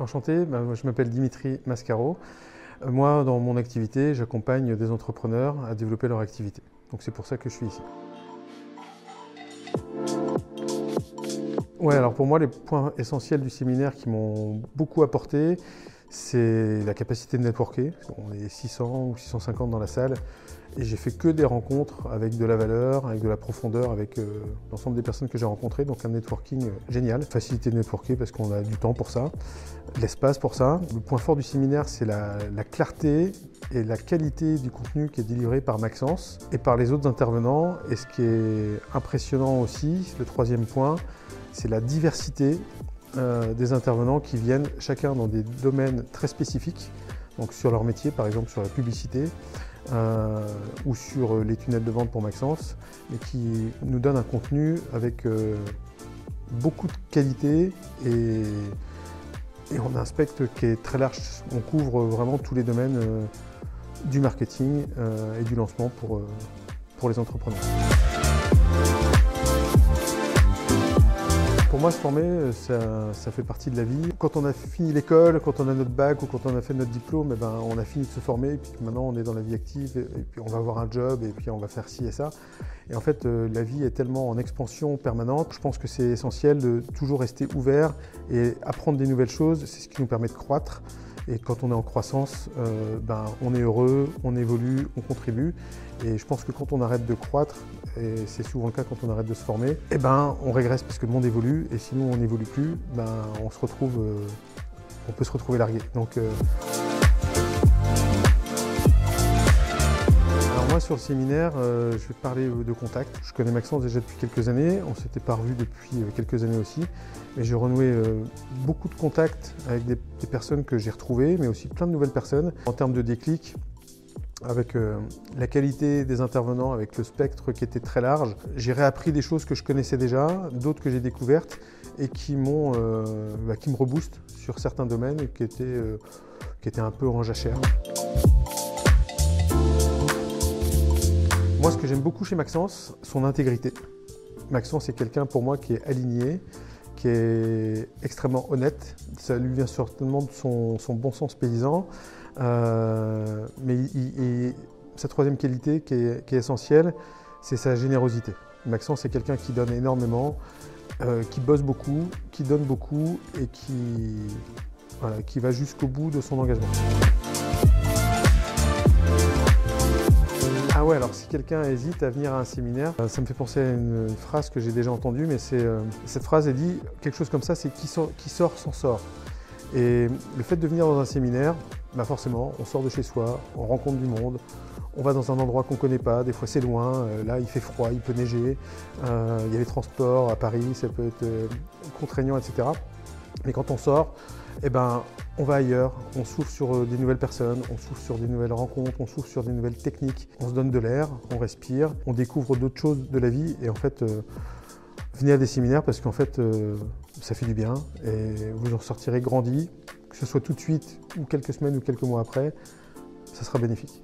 Enchanté, ben, je m'appelle Dimitri Mascaro. Euh, moi, dans mon activité, j'accompagne des entrepreneurs à développer leur activité. Donc c'est pour ça que je suis ici. Ouais, alors pour moi, les points essentiels du séminaire qui m'ont beaucoup apporté, c'est la capacité de networker. On est 600 ou 650 dans la salle et j'ai fait que des rencontres avec de la valeur, avec de la profondeur, avec euh, l'ensemble des personnes que j'ai rencontrées. Donc un networking euh, génial. Facilité de networker parce qu'on a du temps pour ça, l'espace pour ça. Le point fort du séminaire, c'est la, la, clarté et la qualité du contenu qui est délivré par Maxence et par les autres intervenants. Et ce qui est impressionnant aussi, le troisième point, c'est la diversité euh, des intervenants qui viennent chacun dans des domaines très spécifiques, donc sur leur métier, par exemple sur la publicité euh, ou sur les tunnels de vente pour Maxence, mais qui nous donnent un contenu avec euh, beaucoup de qualité et, on a un spectre qui est très large. On couvre vraiment tous les domaines du marketing et du lancement pour les entrepreneurs. Pour moi, se former, euh, ça, fait partie de la vie. Quand on a fini l'école, quand on a notre bac ou quand on a fait notre diplôme, eh ben, on a fini de se former et puis maintenant on est dans la vie active et, puis on va avoir un job et puis on va faire ci et ça. Et en fait, euh, la vie est tellement en expansion permanente. Je pense que c'est essentiel de toujours rester ouvert et apprendre des nouvelles choses. C'est ce qui nous permet de croître. Et quand on est en croissance, euh, ben, on est heureux, on évolue, on contribue. Et je pense que quand on arrête de croître, et c'est souvent le cas quand on arrête de se former, eh ben, on régresse parce que le monde évolue. Et si nous, on n'évolue plus, ben, on se retrouve, euh, on peut se retrouver largué. Donc, euh, moi, sur le séminaire, je vais parler de contact. Je connais Maxence déjà depuis quelques années. On s'était pas revus depuis quelques années aussi. Mais j'ai renoué beaucoup de contacts avec des, personnes que j'ai retrouvées, mais aussi plein de nouvelles personnes. En termes de déclic, avec euh, la qualité des intervenants, avec le spectre qui était très large. J'ai réappris des choses que je connaissais déjà, d'autres que j'ai découvertes et qui, m'ont, euh, bah, qui me reboostent sur certains domaines qui étaient, euh, qui étaient un peu en jachère. Moi, ce que j'aime beaucoup chez Maxence, son intégrité. Maxence est quelqu'un pour moi qui est aligné, qui est extrêmement honnête. Ça lui vient certainement de son, bon sens paysan. Euh, mais sa troisième qualité qui est, essentielle, c'est sa générosité. Maxence, c'est quelqu'un qui donne énormément, euh, qui bosse beaucoup, qui donne beaucoup et qui va jusqu'au bout de son engagement. Ouais, alors si quelqu'un hésite à venir à un séminaire, euh, ça me fait penser à une, phrase que j'ai déjà entendue, mais c'est cette phrase est dit quelque chose comme ça, c'est qui sort, qui sort s'en sort. Et le fait de venir dans un séminaire, bah forcément, on sort de chez soi, on rencontre du monde, on va dans un endroit qu'on ne connaît pas, des fois c'est loin, euh, là il fait froid, il peut neiger, euh, il y a les transports à Paris, ça peut être euh, contraignant, etc. Mais quand on sort, eh ben, on va ailleurs, on souffle sur des nouvelles personnes, on souffle sur des nouvelles rencontres, on souffle sur des nouvelles techniques, on se donne de l'air, on respire, on découvre d'autres choses de la vie et en fait, venez à des séminaires parce qu'en fait, ça fait du bien et vous en sortirez grandi, que ce soit tout de suite ou quelques semaines ou quelques mois après, ça sera bénéfique.